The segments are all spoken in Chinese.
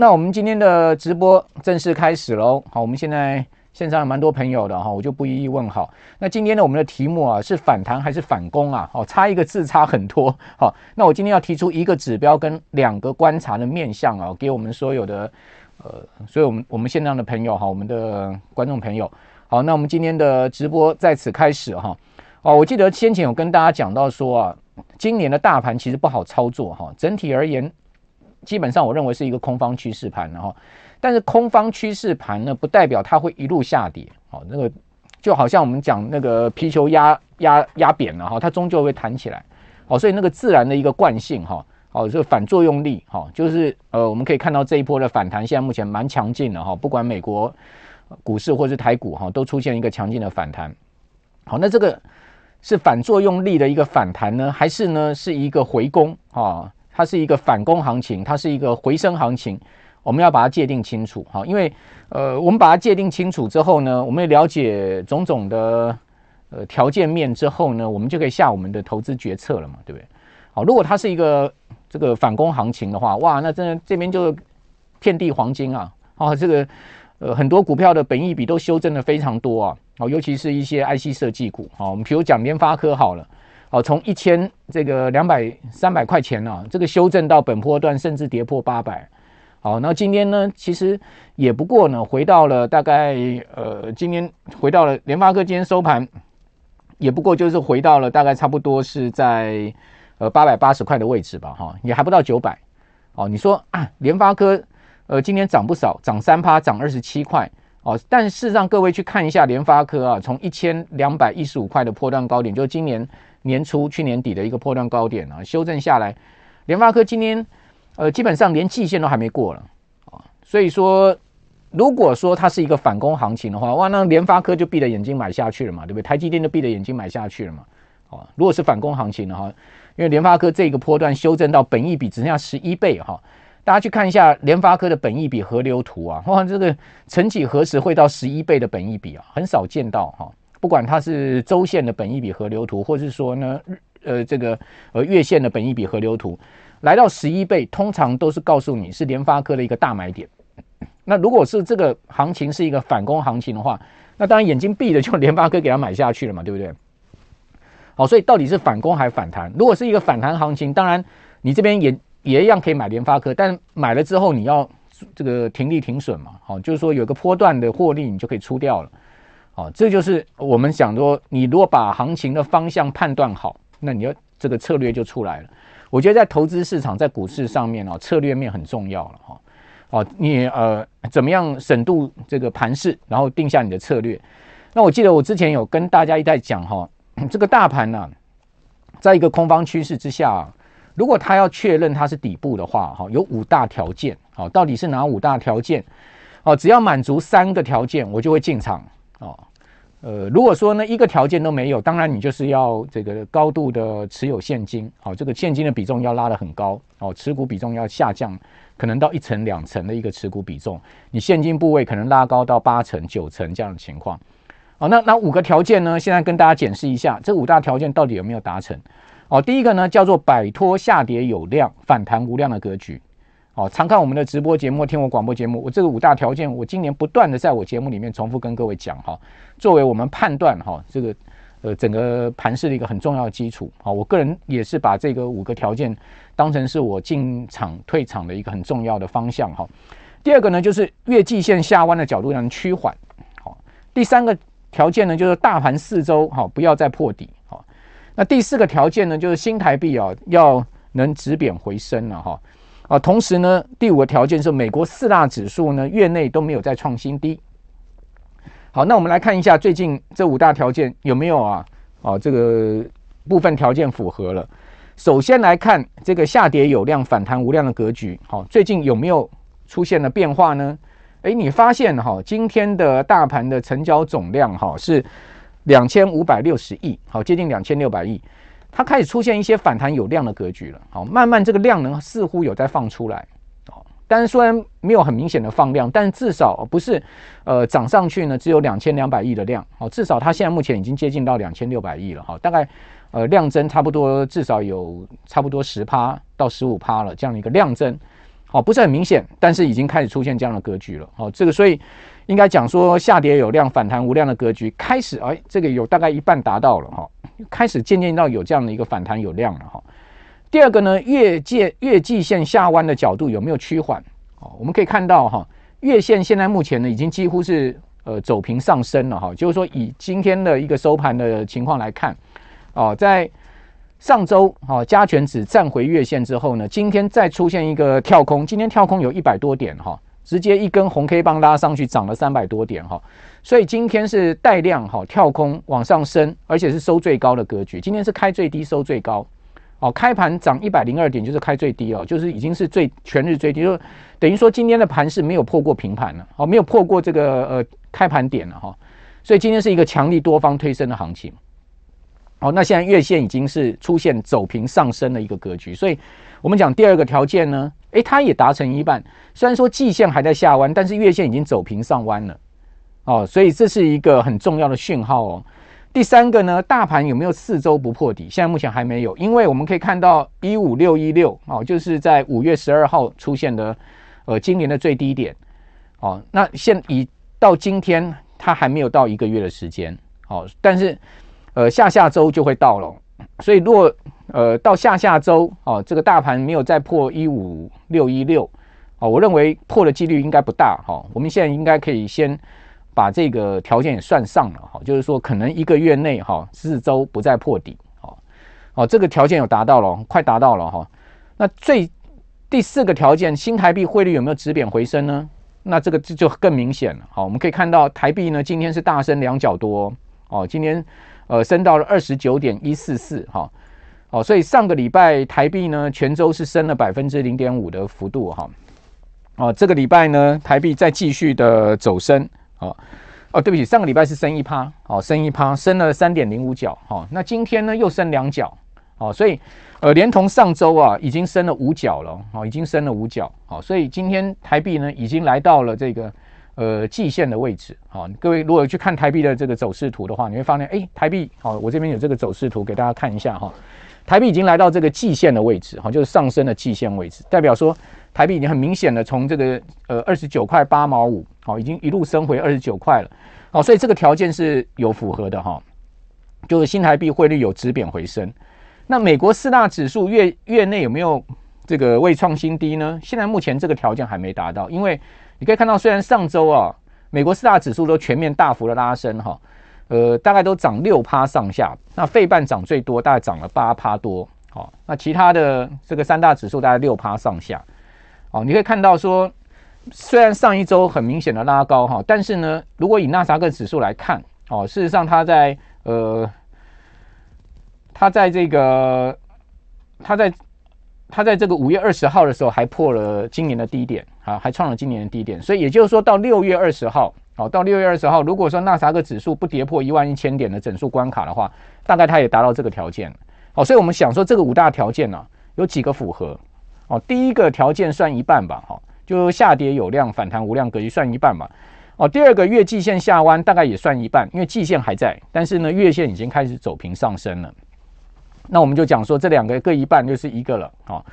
那我们今天的直播正式开始喽。好，我们现在线上蛮多朋友的哈，我就不一一问好。那今天呢，我们的题目啊是反弹还是反攻啊？哦，差一个字差很多。好，那我今天要提出一个指标跟两个观察的面向啊，给我们所有的呃，所以我们我们线上的朋友哈，我们的观众朋友。好，那我们今天的直播在此开始哈。哦，我记得先前有跟大家讲到说啊，今年的大盘其实不好操作哈，整体而言。基本上我认为是一个空方趋势盘，然后，但是空方趋势盘呢，不代表它会一路下跌，哦，那个就好像我们讲那个皮球压压压扁了哈，它终究会弹起来，哦，所以那个自然的一个惯性哈，哦，这个反作用力哈，就是呃，我们可以看到这一波的反弹，现在目前蛮强劲的哈，不管美国股市或是台股哈，都出现一个强劲的反弹，好，那这个是反作用力的一个反弹呢，还是呢是一个回攻？啊？它是一个反攻行情，它是一个回升行情，我们要把它界定清楚哈。因为呃，我们把它界定清楚之后呢，我们了解种种的呃条件面之后呢，我们就可以下我们的投资决策了嘛，对不对？好，如果它是一个这个反攻行情的话，哇，那真的这边就遍地黄金啊！啊，这个呃很多股票的本益比都修正的非常多啊，哦，尤其是一些 IC 设计股啊，我们比如讲联发科好了。好，从一千这个两百三百块钱啊，这个修正到本波段，甚至跌破八百。好，那今天呢，其实也不过呢，回到了大概呃，今天回到了联发科今天收盘，也不过就是回到了大概差不多是在呃八百八十块的位置吧，哈，也还不到九百。哦，你说啊，联发科呃今天涨不少，涨三趴，涨二十七块。哦，但事实上各位去看一下联发科啊，从一千两百一十五块的波段高点，就今年。年初去年底的一个波段高点啊，修正下来，联发科今天呃基本上连季线都还没过了啊，所以说如果说它是一个反攻行情的话，哇，那联发科就闭着眼睛买下去了嘛，对不对？台积电就闭着眼睛买下去了嘛，哦，如果是反攻行情的话，因为联发科这个波段修正到本益比只剩下十一倍哈，大家去看一下联发科的本益比河流图啊，哇，这个曾几何时会到十一倍的本益比啊，很少见到哈。不管它是周线的本一比河流图，或是说呢，呃，这个呃月线的本一比河流图，来到十一倍，通常都是告诉你是联发科的一个大买点。那如果是这个行情是一个反攻行情的话，那当然眼睛闭着就联发科给它买下去了嘛，对不对？好，所以到底是反攻还是反弹？如果是一个反弹行情，当然你这边也也一样可以买联发科，但买了之后你要这个停利停损嘛，好，就是说有个波段的获利你就可以出掉了。哦，这就是我们想说，你如果把行情的方向判断好，那你要这个策略就出来了。我觉得在投资市场，在股市上面哦，策略面很重要了哈。哦，你呃怎么样审度这个盘势，然后定下你的策略。那我记得我之前有跟大家一再讲哈，这个大盘呢，在一个空方趋势之下，如果它要确认它是底部的话，哈，有五大条件。好，到底是哪五大条件？哦，只要满足三个条件，我就会进场。哦，呃，如果说呢一个条件都没有，当然你就是要这个高度的持有现金，好，这个现金的比重要拉得很高，哦，持股比重要下降，可能到一成两成的一个持股比重，你现金部位可能拉高到八成九成这样的情况，好，那那五个条件呢，现在跟大家检视一下，这五大条件到底有没有达成？哦，第一个呢叫做摆脱下跌有量、反弹无量的格局。哦，常看我们的直播节目，听我广播节目，我这个五大条件，我今年不断的在我节目里面重复跟各位讲哈，作为我们判断哈这个呃整个盘势的一个很重要的基础。好，我个人也是把这个五个条件当成是我进场退场的一个很重要的方向哈。第二个呢，就是月季线下弯的角度能趋缓。好，第三个条件呢，就是大盘四周哈不要再破底。好，那第四个条件呢，就是新台币啊要能止贬回升了哈。啊，同时呢，第五个条件是美国四大指数呢月内都没有再创新低。好，那我们来看一下最近这五大条件有没有啊？啊，这个部分条件符合了。首先来看这个下跌有量、反弹无量的格局，好，最近有没有出现了变化呢？诶，你发现哈，今天的大盘的成交总量哈是两千五百六十亿，好，接近两千六百亿。它开始出现一些反弹有量的格局了，好，慢慢这个量能似乎有在放出来，哦，但是虽然没有很明显的放量，但至少不是，呃，涨上去呢，只有两千两百亿的量，好，至少它现在目前已经接近到两千六百亿了，哈，大概呃量增差不多至少有差不多十趴到十五趴了这样的一个量增，好，不是很明显，但是已经开始出现这样的格局了。好，这个所以应该讲说下跌有量，反弹无量的格局开始，哎，这个有大概一半达到了。哈，开始渐渐到有这样的一个反弹有量了哈。第二个呢，月界月季线下弯的角度有没有趋缓？哦，我们可以看到哈，月线现在目前呢已经几乎是呃走平上升了哈，就是说以今天的一个收盘的情况来看，哦，在。上周哈加权指站回月线之后呢，今天再出现一个跳空，今天跳空有一百多点哈，直接一根红 K 棒拉上去涨了三百多点哈，所以今天是带量哈跳空往上升，而且是收最高的格局。今天是开最低收最高，哦，开盘涨一百零二点就是开最低哦，就是已经是最全日最低，就等于说今天的盘是没有破过平盘了，哦，没有破过这个呃开盘点了哈，所以今天是一个强力多方推升的行情。好，那现在月线已经是出现走平上升的一个格局，所以我们讲第二个条件呢，诶，它也达成一半。虽然说季线还在下弯，但是月线已经走平上弯了。哦，所以这是一个很重要的讯号哦。第三个呢，大盘有没有四周不破底？现在目前还没有，因为我们可以看到一五六一六哦，就是在五月十二号出现的，呃，今年的最低点。哦，那现以到今天它还没有到一个月的时间。哦，但是。呃，下下周就会到了，所以如果呃到下下周哦，这个大盘没有再破一五六一六哦，我认为破的几率应该不大哈、哦。我们现在应该可以先把这个条件也算上了哈、就是说可能一个月内哈四周不再破底哦哦，这个条件有达到了，快达到了哈、那最第四个条件，新台币汇率有没有止贬回升呢？那这个就就更明显了。好、我们可以看到台币呢今天是大升两角多哦，今天。呃，升到了二十九点一四四，哈，哦，所以上个礼拜台币呢，全周是升了百分之零点五的幅度，哈，哦，这个礼拜呢，台币再继续的走升，哦，哦，对不起，上个礼拜是升一趴，哦，升一趴，升了三点零五角，哈，那今天呢又升两角，哦，所以呃，连同上周啊，已经升了五角了，哦，已经升了五角，好，所以今天台币呢，已经来到了这个。呃，季线的位置，好，各位如果去看台币的这个走势图的话，你会发现，哎，台币，好，我这边有这个走势图给大家看一下哈，台币已经来到这个季线的位置，哈，就是上升的季线位置，代表说台币已经很明显的从这个呃二十九块八毛五，好，已经一路升回二十九块了，好，所以这个条件是有符合的哈，就是新台币汇率有止贬回升。那美国四大指数月月内有没有这个未创新低呢？现在目前这个条件还没达到，因为。你可以看到，虽然上周啊，美国四大指数都全面大幅的拉升哈，呃，大概都涨六趴上下。那费半涨最多，大概涨了八趴多。好，那其他的这个三大指数大概六趴上下。哦，你可以看到说，虽然上一周很明显的拉高哈，但是呢，如果以纳斯达克指数来看，哦，事实上它在呃，它在这个，它在。它在这个五月二十号的时候还破了今年的低点啊，还创了今年的低点，所以也就是说到六月二十号，哦，到六月二十号，如果说纳斯达克指数不跌破一万一千点的整数关卡的话，大概它也达到这个条件。哦，所以我们想说这个五大条件呢，有几个符合？哦，第一个条件算一半吧，哈，就下跌有量，反弹无量格局算一半吧。哦，第二个月季线下弯大概也算一半，因为季线还在，但是呢，月线已经开始走平上升了。那我们就讲说，这两个各一半就是一个了，好，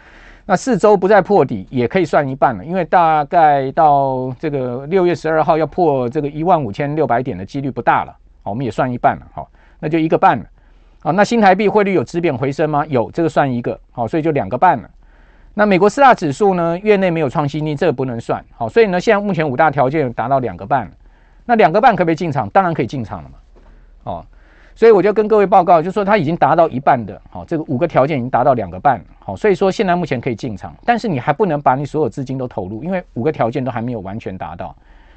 那四周不再破底也可以算一半了，因为大概到这个六月十二号要破这个一万五千六百点的几率不大了，好，我们也算一半了，好，那就一个半了，好，那新台币汇率有止贬回升吗？有，这个算一个，好，所以就两个半了。那美国四大指数呢，月内没有创新低，这个不能算，好，所以呢，现在目前五大条件达到两个半，那两个半可不可以进场？当然可以进场了嘛，哦。所以我就跟各位报告，就说它已经达到一半的，好，这个五个条件已经达到两个半，好，所以说现在目前可以进场，但是你还不能把你所有资金都投入，因为五个条件都还没有完全达到，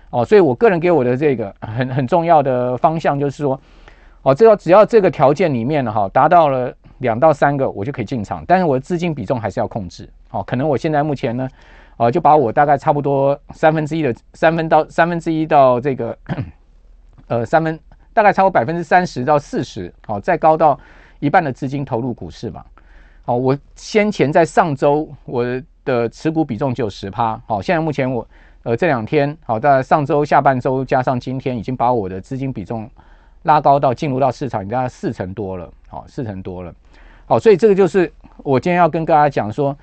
哦，所以我个人给我的这个很很重要的方向就是说，哦，这要只要这个条件里面呢，哈，达到了两到三个，我就可以进场，但是我的资金比重还是要控制，好，可能我现在目前呢，哦，就把我大概差不多三分之一的三分到三分之一到这个，呃，三分。大概超过百分之三十到四十，好，再高到一半的资金投入股市嘛，好，我先前在上周我的持股比重只有十趴，好，现在目前我呃这两天好，在上周下半周加上今天，已经把我的资金比重拉高到进入到市场，已经大概四成多了，好，四成多了，好，所以这个就是我今天要跟大家讲说，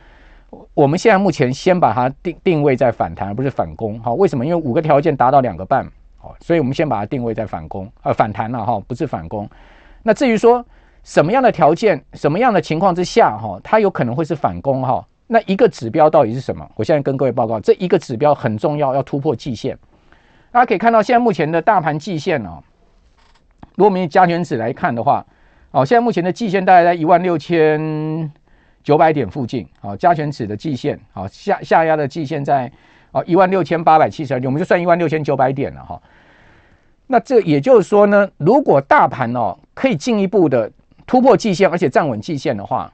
我们现在目前先把它定定位在反弹，而不是反攻。好，为什么？因为五个条件达到两个半，好，所以我们先把它定位在反攻，呃，反弹了哈，不是反攻。那至于说什么样的条件、什么样的情况之下，哈，它有可能会是反攻哈？那一个指标到底是什么？我现在跟各位报告，这一个指标很重要，要突破季线。大家可以看到，现在目前的大盘季线哦，如果我们以加权指来看的话，哦，现在目前的季线大概在一万六千九百点附近，好，加权指的季线，好，下下压的季线在哦一万六千八百七十二点，我们就算一万六千九百点了哈。那这也就是说呢，如果大盘哦可以进一步的突破季线，而且站稳季线的话，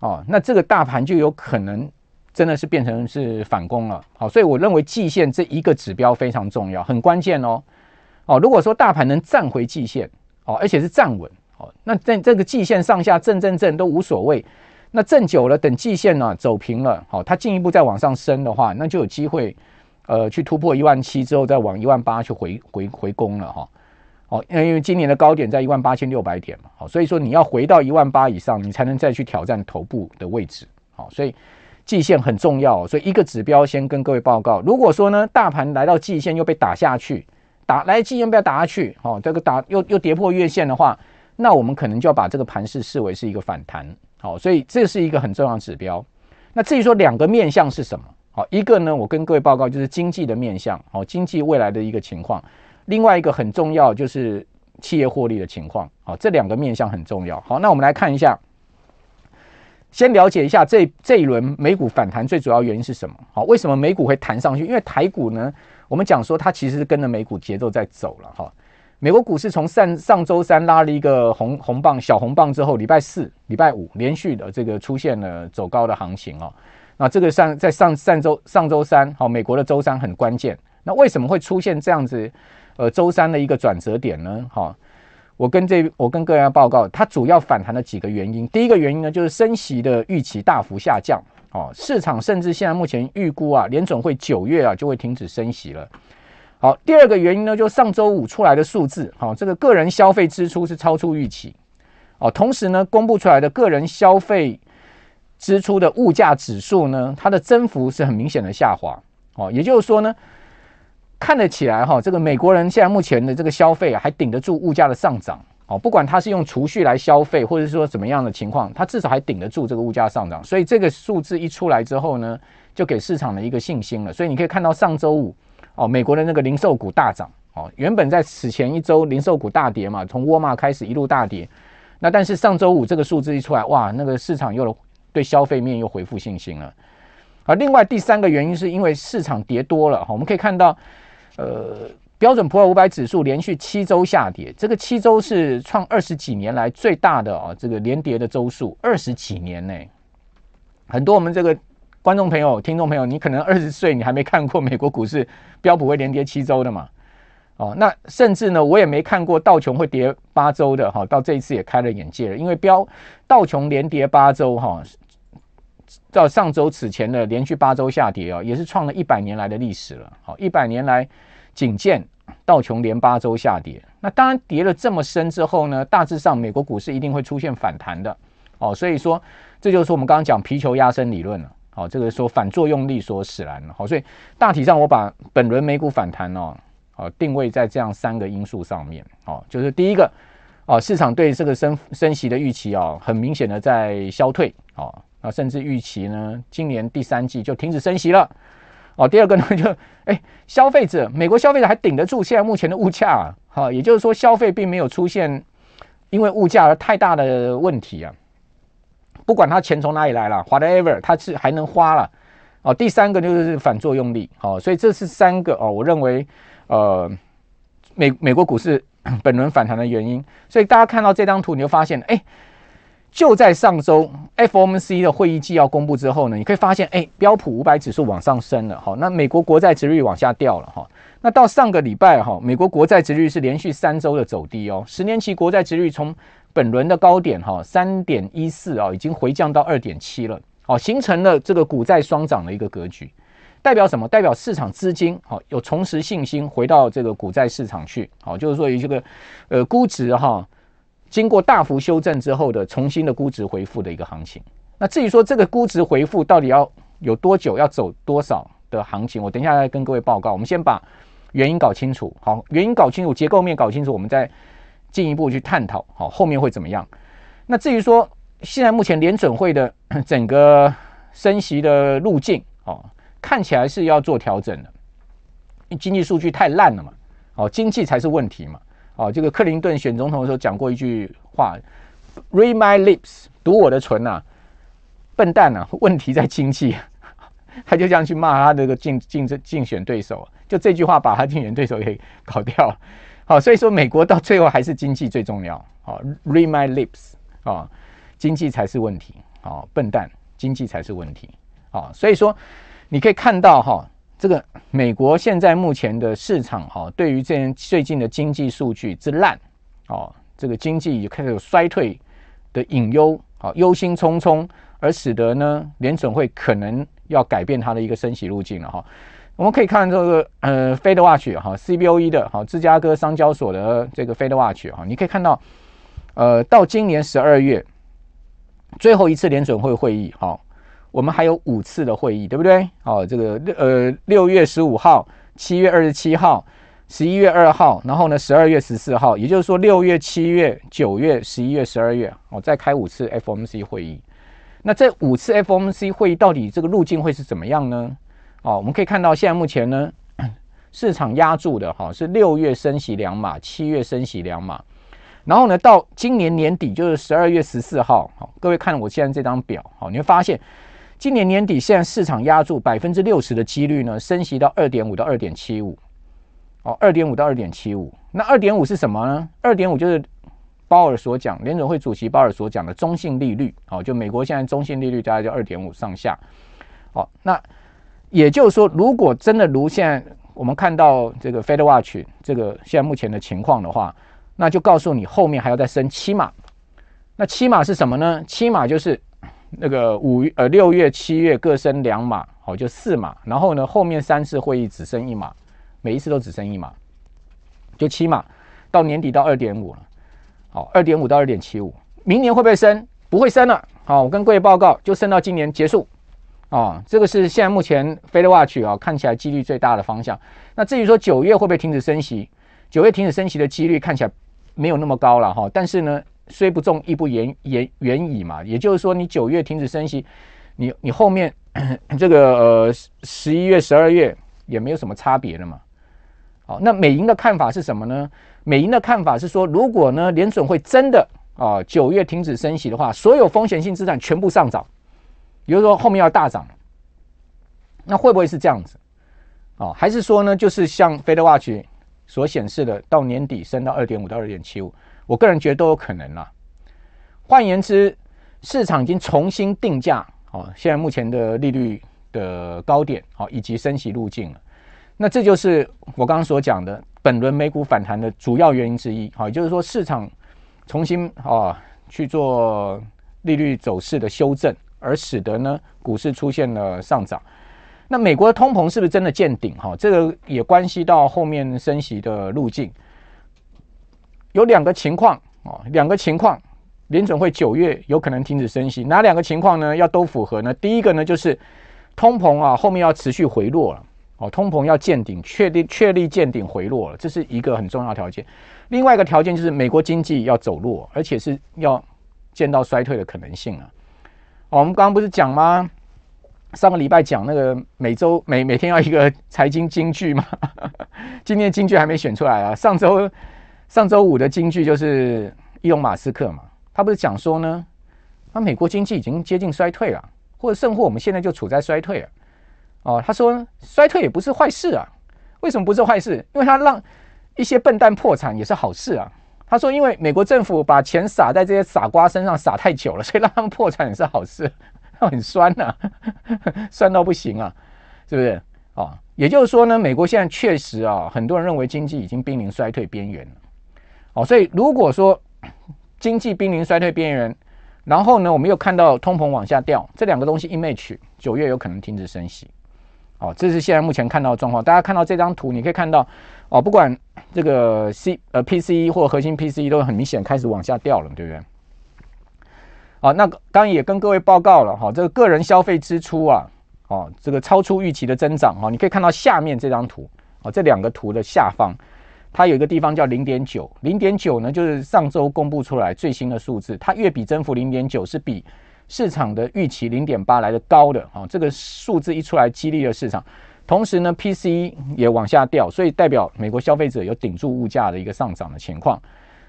哦，那这个大盘就有可能真的是变成是反攻了。好，所以我认为季线这一个指标非常重要，很关键哦。哦，如果说大盘能站回季线，哦，而且是站稳，哦，那在这个季线上下震震震都无所谓。那震久了，等季线呢走平了，好，它进一步再往上升的话，那就有机会，呃，去突破一万七之后，再往一万八去回回回攻了哈。哦，因为今年的高点在一万八千六百点嘛，好，所以说你要回到一万八以上，你才能再去挑战头部的位置，好，所以季线很重要，所以一个指标先跟各位报告，如果说呢，大盘来到季线又被打下去，打来季线不要打下去，哦，这个打又又跌破月线的话，那我们可能就要把这个盘势视为是一个反弹，好，所以这是一个很重要的指标。那至于说两个面向是什么？好，一个呢，我跟各位报告就是经济的面向，好，经济未来的一个情况。另外一个很重要就是企业获利的情况，好，这两个面向很重要。好，那我们来看一下，先了解一下这这一轮美股反弹最主要原因是什么？好，为什么美股会弹上去？因为台股呢，我们讲说它其实是跟着美股节奏在走了哈。美国股市从上上周三拉了一个红红棒小红棒之后，礼拜四、礼拜五连续的这个出现了走高的行情哦。那这个上在上上周上周三，好，美国的周三很关键。那为什么会出现这样子？呃，周三的一个转折点呢，哈，我跟这我跟各位要报告，它主要反弹的几个原因。第一个原因呢，就是升息的预期大幅下降，哦，市场甚至现在目前预估啊，联准会九月啊就会停止升息了。好，第二个原因呢，就上周五出来的数字，好，这个个人消费支出是超出预期，哦，同时呢，公布出来的个人消费支出的物价指数呢，它的增幅是很明显的下滑，哦，也就是说呢。看得起来哈，这个美国人现在目前的这个消费啊，还顶得住物价的上涨哦。不管他是用储蓄来消费，或者说怎么样的情况，他至少还顶得住这个物价上涨。所以这个数字一出来之后呢，就给市场的一个信心了。所以你可以看到上周五哦，美国的那个零售股大涨哦。原本在此前一周零售股大跌嘛，从沃尔玛开始一路大跌。那但是上周五这个数字一出来，哇，那个市场又对消费面又恢复信心了。而另外第三个原因是因为市场跌多了哈，我们可以看到。呃，标准普尔五百指数连续七周下跌，这个七周是创二十几年来最大的啊，这个连跌的周数，二十几年呢。很多我们这个观众朋友、听众朋友，你可能二十岁，你还没看过美国股市标普会连跌七周的嘛？哦，那甚至呢，我也没看过道琼会跌八周的哈，到这一次也开了眼界了，因为标道琼连跌八周哈，到上周此前的连续八周下跌啊，也是创了一百年来的历史了，好，一百年来。仅见道琼连八周下跌，那当然跌了这么深之后呢，大致上美国股市一定会出现反弹的哦。所以说，这就是我们刚刚讲皮球压身理论了。好，这个说反作用力所使然了。好，所以大体上我把本轮美股反弹哦，好定位在这样三个因素上面。哦，就是第一个哦，市场对这个升升息的预期哦，很明显的在消退。哦，那甚至预期呢，今年第三季就停止升息了。哦，第二个呢，就哎，消费者，美国消费者还顶得住现在目前的物价啊，好，也就是说消费并没有出现因为物价而太大的问题啊，不管他钱从哪里来了，whatever，他是还能花了。哦，第三个就是反作用力，好，所以这是三个哦，我认为呃，美美国股市 本轮反弹的原因。所以大家看到这张图，你就发现，哎。就在上周 FOMC 的会议纪要公布之后呢，你可以发现，哎，标普五百指数往上升了，哈，那美国国债值率往下掉了，哈，那到上个礼拜，哈，美国国债值率是连续三周的走低哦，十年期国债值率从本轮的高点，哈，三点一四啊，已经回降到二点七了，哦，形成了这个股债双涨的一个格局，代表什么？代表市场资金，好，有重拾信心，回到这个股债市场去，好，就是说有这个，呃，估值，哈。经过大幅修正之后的重新的估值回复的一个行情，那至于说这个估值回复到底要有多久，要走多少的行情，我等一下来跟各位报告。我们先把原因搞清楚，好，原因搞清楚，结构面搞清楚，我们再进一步去探讨，好，后面会怎么样？那至于说现在目前联准会的 整个升息的路径，哦，看起来是要做调整的，因为经济数据太烂了嘛，哦，经济才是问题嘛，哦，这个克林顿选总统的时候讲过一句话，Read my lips，读我的唇呐、啊。笨蛋啊！问题在经济，他就这样去骂他这个竞竞争竞选对手，就这句话把他竞选对手给搞掉了。好，所以说美国到最后还是经济最重要。好，read my lips 啊，经济才是问题。好，笨蛋，经济才是问题。好，所以说你可以看到哈，这个美国现在目前的市场哈，对于这最近的经济数据之烂，哦，这个经济也开始有衰退的隐忧，好，忧心忡忡。而使得呢，联准会可能要改变它的一个升息路径了哈。我们可以看这个呃，Fed Watch 哈，CBOE 的哈，芝加哥商交所的这个 Fed Watch 哈，你可以看到，呃，到今年十二月最后一次联准会会议哈，我们还有五次的会议，对不对？好，这个呃六月十五号、七月二十七号、十一月二号，然后呢十二月十四号，也就是说六月、七月、九月、十一月、十二月，哦再开五次 FOMC 会议。那这五次 FOMC 会议到底这个路径会是怎么样呢？哦，我们可以看到现在目前呢，市场压住的哈是六月升息两码，七月升息两码，然后呢到今年年底就是十二月十四号，好，各位看我现在这张表，好，你会发现今年年底现在市场压住百分之六十的几率呢，升息到二点五到二点七五，哦，二点五到二点七五，那二点五是什么呢？二点五就是。鲍尔所讲，联准会主席鲍尔所讲的中性利率，好，就美国现在中性利率大概就二点五上下，好，那也就是说，如果真的如现在我们看到这个 Fed Watch 这个现在目前的情况的话，那就告诉你后面还要再升七码，那七码是什么呢？七码就是那个五呃六月、七月各升两码，好，就四码，然后呢后面三次会议只升一码，每一次都只升一码，就七码，到年底到二点五了。好，二点五到二点七五，明年会不会升？不会升了。好，我跟各位报告，就升到今年结束。啊，这个是现在目前 Fed Watch 啊看起来几率最大的方向。那至于说九月会不会停止升息？九月停止升息的几率看起来没有那么高了哈。但是呢，虽不中，亦不远远远矣嘛。也就是说，你九月停止升息，你你后面 这个呃十一月、十二月也没有什么差别了嘛。好，那美银的看法是什么呢？美银的看法是说，如果呢联准会真的啊九月停止升息的话，所有风险性资产全部上涨，比如说后面要大涨，那会不会是这样子？哦，还是说呢，就是像 Fed Watch 所显示的，到年底升到二点五到二点七五，我个人觉得都有可能啦。换言之，市场已经重新定价哦，现在目前的利率的高点哦，以及升息路径了。那这就是我刚刚所讲的本轮美股反弹的主要原因之一，好，也就是说市场重新啊去做利率走势的修正，而使得呢股市出现了上涨。那美国的通膨是不是真的见顶？哈，这个也关系到后面升息的路径。有两个情况哦，两个情况，联准会九月有可能停止升息，哪两个情况呢？要都符合呢？第一个呢就是通膨啊后面要持续回落了。哦，通膨要见顶，确定确立见顶回落了，这是一个很重要条件。另外一个条件就是美国经济要走弱，而且是要见到衰退的可能性啊。我们刚刚不是讲吗？上个礼拜讲那个每周每每天要一个财经金句嘛。今天的金句还没选出来啊。上周上周五的金句就是伊隆马斯克嘛，他不是讲说呢，那美国经济已经接近衰退了，或者甚或我们现在就处在衰退了。哦，他说衰退也不是坏事啊，为什么不是坏事？因为他让一些笨蛋破产也是好事啊。他说，因为美国政府把钱撒在这些傻瓜身上撒太久了，所以让他们破产也是好事。很酸呐、啊，酸到不行啊，是不是？哦，也就是说呢，美国现在确实啊，很多人认为经济已经濒临衰退边缘了。哦，所以如果说 经济濒临衰退边缘，然后呢，我们又看到通膨往下掉，这两个东西一 match，九月有可能停止升息。哦，这是现在目前看到的状况。大家看到这张图，你可以看到，哦，不管这个 C 呃 PCE 或核心 PCE 都很明显开始往下掉了，对不对？好，那刚也跟各位报告了哈，这个个人消费支出啊，哦，这个超出预期的增长哦，你可以看到下面这张图哦，这两个图的下方，它有一个地方叫零点九，零点九呢就是上周公布出来最新的数字，它月比增幅零点九是比市场的预期零点八来的高的啊，这个数字一出来激励了市场，同时呢，PC 也往下掉，所以代表美国消费者有顶住物价的一个上涨的情况，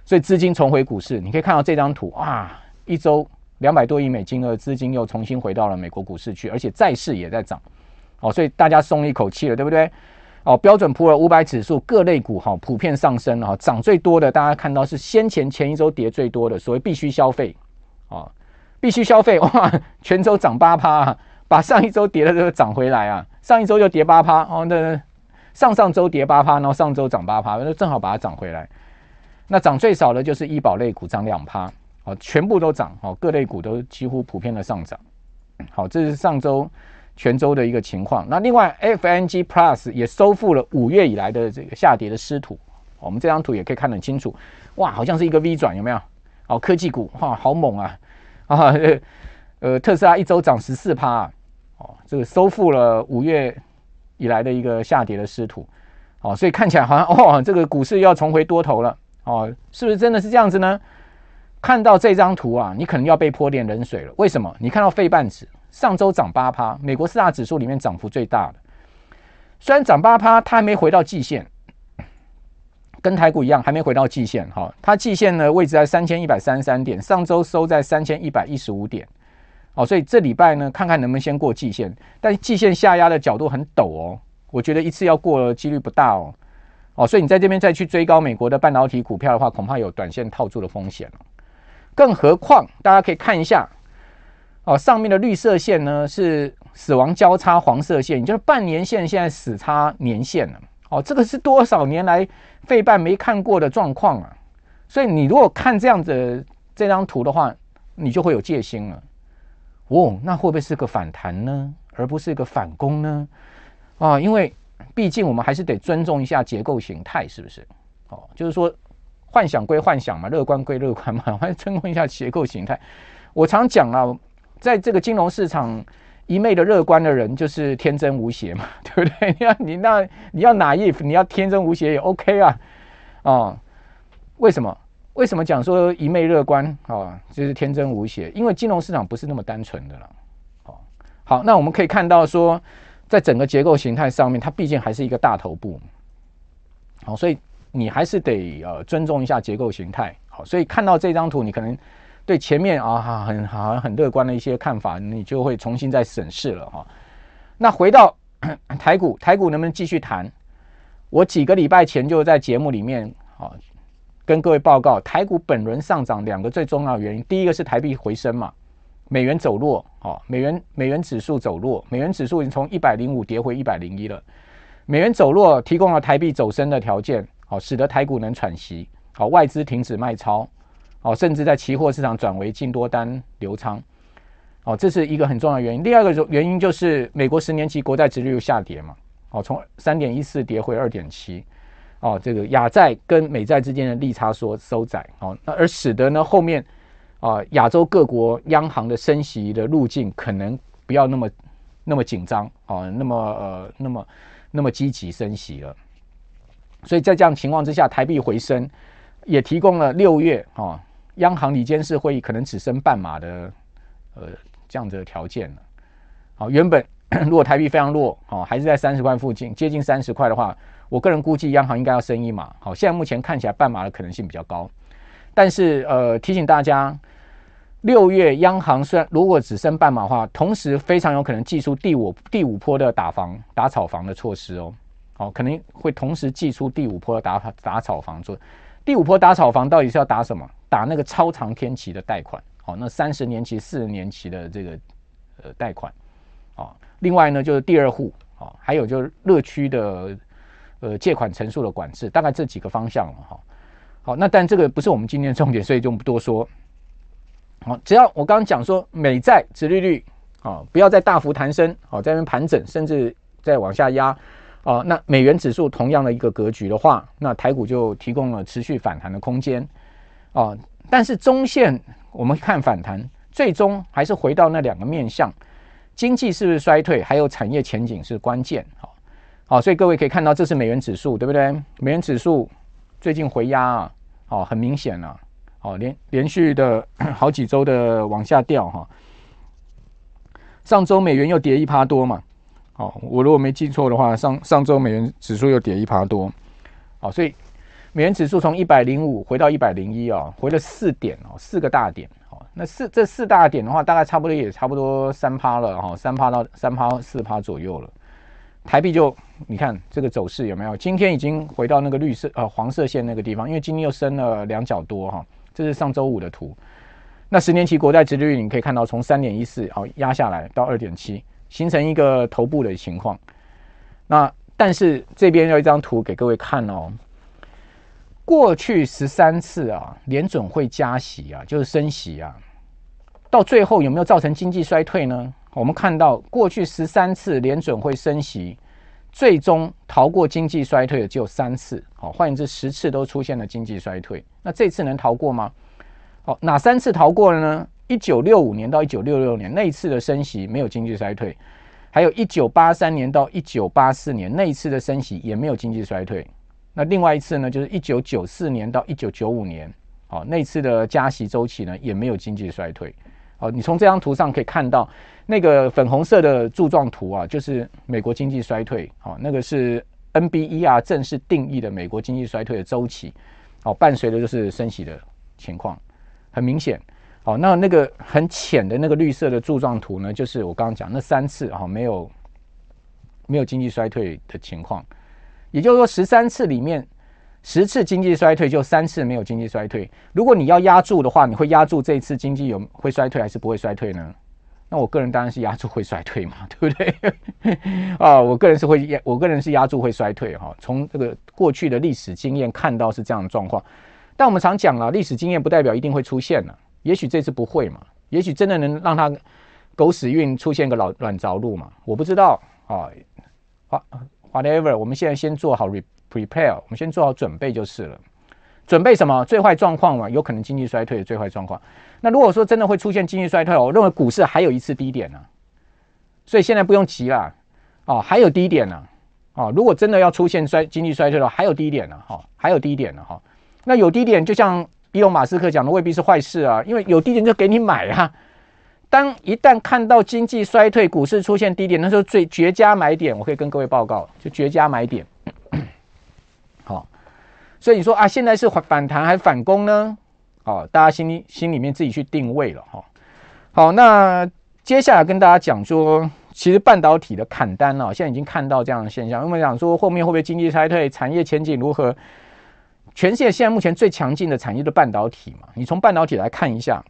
所以资金重回股市，你可以看到这张图啊，一周。两百多亿美金的资金又重新回到了美国股市去，而且债市也在涨，哦，所以大家松一口气了，对不对？哦，标准普尔五百指数各类股哈普遍上升哈，涨最多的大家看到是先前前一周跌最多的所谓必须消费，啊，必须消费哇，全周涨八趴，把上一周跌的这个涨回来啊，上一周就跌八趴哦，那上上周跌八趴，然后上周涨八趴，那正好把它涨回来。那涨最少的就是医保类股涨两趴。全部都涨，好，各类股都几乎普遍的上涨，好，这是上周全周的一个情况。那另外，FNG Plus 也收复了五月以来的这个下跌的失土。我们这张图也可以看得很清楚，哇，好像是一个 V 转，有没有？哦，科技股哇，好猛啊！啊，呃，特斯拉一周涨十四趴，哦，这个收复了五月以来的一个下跌的失土。哦，所以看起来好像哦，这个股市要重回多头了。哦，是不是真的是这样子呢？看到这张图啊，你可能要被泼点冷水了。为什么？你看到费半指上周涨八趴，美国四大指数里面涨幅最大的，虽然涨八趴，它还没回到季线，跟台股一样还没回到季线。哈，它季线呢位置在三千一百三十三点，上周收在三千一百一十五点。哦，所以这礼拜呢，看看能不能先过季线。但季线下压的角度很陡哦，我觉得一次要过的几率不大哦。哦，所以你在这边再去追高美国的半导体股票的话，恐怕有短线套住的风险。更何况，大家可以看一下，哦，上面的绿色线呢是死亡交叉黄色线，也就是半年线现在死叉年线了。哦，这个是多少年来费半没看过的状况啊！所以你如果看这样子这张图的话，你就会有戒心了。哦，那会不会是个反弹呢，而不是一个反攻呢？啊，因为毕竟我们还是得尊重一下结构形态，是不是？哦，就是说。幻想归幻想嘛，乐观归乐观嘛，我还尊重一下结构形态。我常讲啊，在这个金融市场一昧的乐观的人就是天真无邪嘛，对不对？你要你那你要哪一你要天真无邪也 OK 啊，哦，为什么？为什么讲说一昧乐观啊？就是天真无邪，因为金融市场不是那么单纯的了。好，好，那我们可以看到说，在整个结构形态上面，它毕竟还是一个大头部。好，所以。你还是得呃尊重一下结构形态，好，所以看到这张图，你可能对前面啊很好像很乐观的一些看法，你就会重新再审视了哈。那回到 台股，台股能不能继续谈？我几个礼拜前就在节目里面啊跟各位报告，台股本轮上涨两个最重要的原因，第一个是台币回升嘛，美元走弱，啊，美元美元指数走弱，美元指数已经从一百零五跌回一百零一了，美元走弱提供了台币走升的条件。好，使得台股能喘息。好，外资停止卖超，好，甚至在期货市场转为净多单留仓。好，这是一个很重要的原因。第二个原因就是美国十年期国债殖利率下跌嘛。好，从三点一四跌回二点七。哦，这个亚债跟美债之间的利差缩收窄。哦，那而使得呢后面啊亚洲各国央行的升息的路径可能不要那么那么紧张啊，那么呃那么那么积极升息了。所以在这样情况之下，台币回升，也提供了六月啊央行理监事会议可能只升半码的呃这样子的条件了。好，原本 如果台币非常弱，哦还是在三十块附近，接近三十块的话，我个人估计央行应该要升一码。好，现在目前看起来半码的可能性比较高，但是呃提醒大家，六月央行虽然如果只升半码的话，同时非常有可能祭出第五第五波的打房打炒房的措施哦。好，可能会同时祭出第五波的打打炒房做，第五波打炒房到底是要打什么？打那个超长天期的贷款，哦，那三十年期、四十年期的这个呃贷款，哦，另外呢就是第二户，哦，还有就是热区的呃借款成数的管制，大概这几个方向了哈。好，那但这个不是我们今天的重点，所以就不多说。好，只要我刚刚讲说美债殖利率啊，不要再大幅弹升，哦，在那边盘整，甚至再往下压。哦，那美元指数同样的一个格局的话，那台股就提供了持续反弹的空间。哦，但是中线我们看反弹，最终还是回到那两个面向：经济是不是衰退，还有产业前景是关键。好，好，所以各位可以看到，这是美元指数，对不对？美元指数最近回压啊，好，很明显了，好，连连续的 好几周的往下掉哈。上周美元又跌一趴多嘛，好，我如果没记错的话，上上周美元指数又跌一趴多，好，所以美元指数从一百零五回到一百零一啊，回了四点哦，四个大点。那四这四大点的话，大概差不多也差不多三趴了哈，三趴到三趴四趴左右了。台币就你看这个走势有没有？今天已经回到那个绿色呃黄色线那个地方，因为今天又升了两角多哈。这是上周五的图。那十年期国债殖利率你可以看到从三点一四好压下来到二点七，形成一个头部的情况。那但是这边有一张图给各位看哦。过去十三次啊，联准会加息啊，就是升息啊。到最后有没有造成经济衰退呢？我们看到过去十三次联准会升息，最终逃过经济衰退的只有三次。好，换言之，十次都出现了经济衰退。那这次能逃过吗？好，哪三次逃过了呢？一九六五年到一九六六年那一次的升息没有经济衰退，还有一九八三年到一九八四年那一次的升息也没有经济衰退。那另外一次呢，就是一九九四年到一九九五年，好，那次的加息周期呢也没有经济衰退。好，你从这张图上可以看到，那个粉红色的柱状图啊，就是美国经济衰退。哦，那个是 NBER 正式定义的美国经济衰退的周期。好，伴随的就是升息的情况，很明显。好，那那个很浅的那个绿色的柱状图呢，就是我刚刚讲那三次啊，没有没有经济衰退的情况。也就是说，十三次里面。十次经济衰退就三次没有经济衰退。如果你要押注的话，你会押注这一次经济有会衰退还是不会衰退呢？那我个人当然是押注会衰退嘛，对不对？啊，我个人是会押，我个人是押注会衰退哈。从这个过去的历史经验看到是这样的状况，但我们常讲了，历史经验不代表一定会出现了。也许这次不会嘛，也许真的能让它狗屎运出现个老软着陆嘛，我不知道啊。好，whatever，我们现在先做好 re。Prepare，我们先做好准备就是了。准备什么？最坏状况嘛，有可能经济衰退的最坏状况。那如果说真的会出现经济衰退，我认为股市还有一次低点呢、所以现在不用急了。哦，还有低点呢。哦，如果真的要出现衰经济衰退的话，还有低点呢。哈，还有低点呢。哈，那有低点，就像伊隆马斯克讲的，未必是坏事啊。因为有低点就给你买啊。当一旦看到经济衰退，股市出现低点，那时候最绝佳买点，我可以跟各位报告，就绝佳买点。所以你说啊，现在是反反弹还是反攻呢？好，大家心里心里面自己去定位了哈。好，那接下来跟大家讲说，其实半导体的砍单呢，现在已经看到这样的现象。因为讲说后面会不会经济衰退，产业前景如何？全世界现在目前最强劲的产业的半导体嘛，你从半导体来看一下。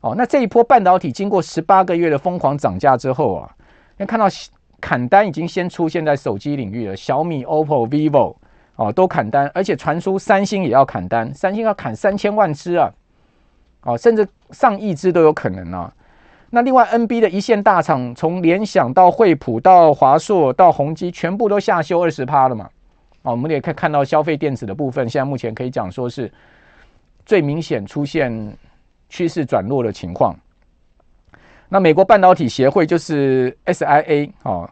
哦，那这一波半导体经过十八个月的疯狂涨价之后啊，你看到砍单已经先出现在手机领域了，小米、OPPO、vivo。哦，都砍单，而且传出三星也要砍单，三星要砍三千万只啊，哦，甚至上亿只都有可能啊。那另外，NB 的一线大厂，从联想到惠普到华硕到宏基，全部都下修二十趴了嘛。哦，我们也可以看到消费电子的部分，现在目前可以讲说是最明显出现趋势转弱的情况。那美国半导体协会就是 SIA 哦，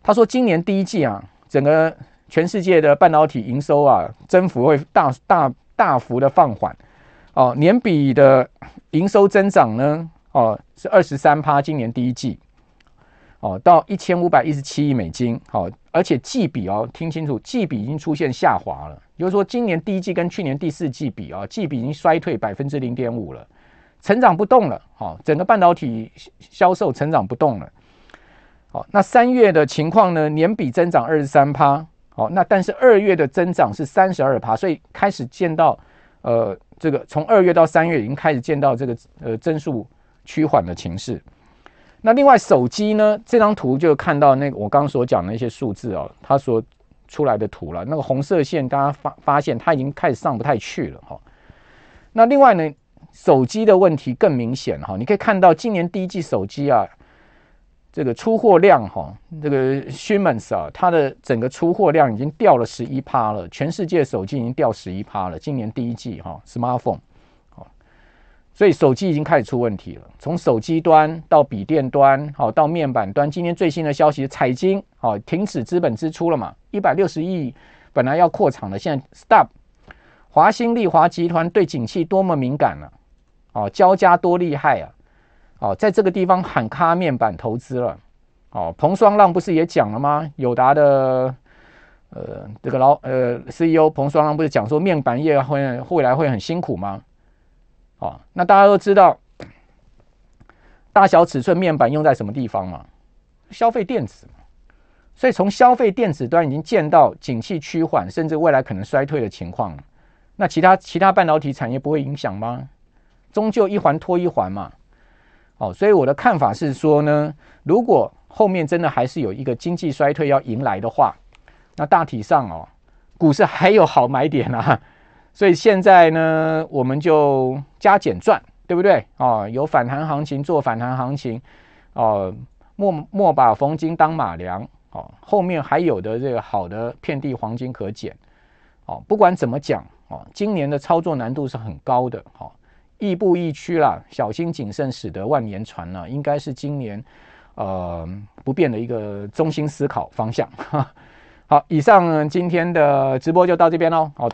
他说今年第一季啊，整个。全世界的半导体营收啊，增幅会大大大幅的放缓，哦，年比的营收增长呢，哦是二十三趴，今年第一季，哦到一千五百一十七亿美金，好，而且季比哦，听清楚，季比已经出现下滑了，也就是说今年第一季跟去年第四季比啊，季比已经衰退百分之零点五了，成长不动了，好，整个半导体销售成长不动了，好，那三月的情况呢，年比增长二十三趴。好，那但是二月的增长是三十二趴，所以开始见到，呃，这个从二月到三月已经开始见到这个呃增速趋缓的情势。那另外手机呢，这张图就看到那个我刚刚所讲的一些数字哦，它所出来的图了。那个红色线，大家发发现它已经开始上不太去了哈。那另外呢，手机的问题更明显哈，你可以看到今年第一季手机啊。这个出货量哈，这个 shipments 啊，它的整个出货量已经掉了十一趴了。全世界手机已经掉十一趴了。今年第一季哈，smartphone，好所以手机已经开始出问题了，从手机端到笔电端，好到面板端。今天最新的消息，彩晶好停止资本支出了嘛？一百六十亿本来要扩厂的，现在 stop。华新丽华集团对景气多么敏感呢？哦，交加多厉害啊！哦，在这个地方喊卡面板投资了。哦，彭双浪不是也讲了吗？友达的呃这个老呃 CEO 彭双浪不是讲说面板业会未来会很辛苦吗？哦，那大家都知道，大小尺寸面板用在什么地方嘛？消费电子。所以从消费电子端已经见到景气趋缓，甚至未来可能衰退的情况。那其他其他半导体产业不会影响吗？终究一环拖一环嘛。哦，所以我的看法是说呢，如果后面真的还是有一个经济衰退要迎来的话，那大体上哦，股市还有好买点啊。所以现在呢，我们就加减赚，对不对？哦，有反弹行情做反弹行情，哦，莫莫把逢金当马良，哦，后面还有的这个好的遍地黄金可捡，哦，不管怎么讲，哦，今年的操作难度是很高的，哦，亦步亦趋啦，小心谨慎使得万年船呢，应该是今年呃不变的一个中心思考方向。好，以上今天的直播就到这边喽，好。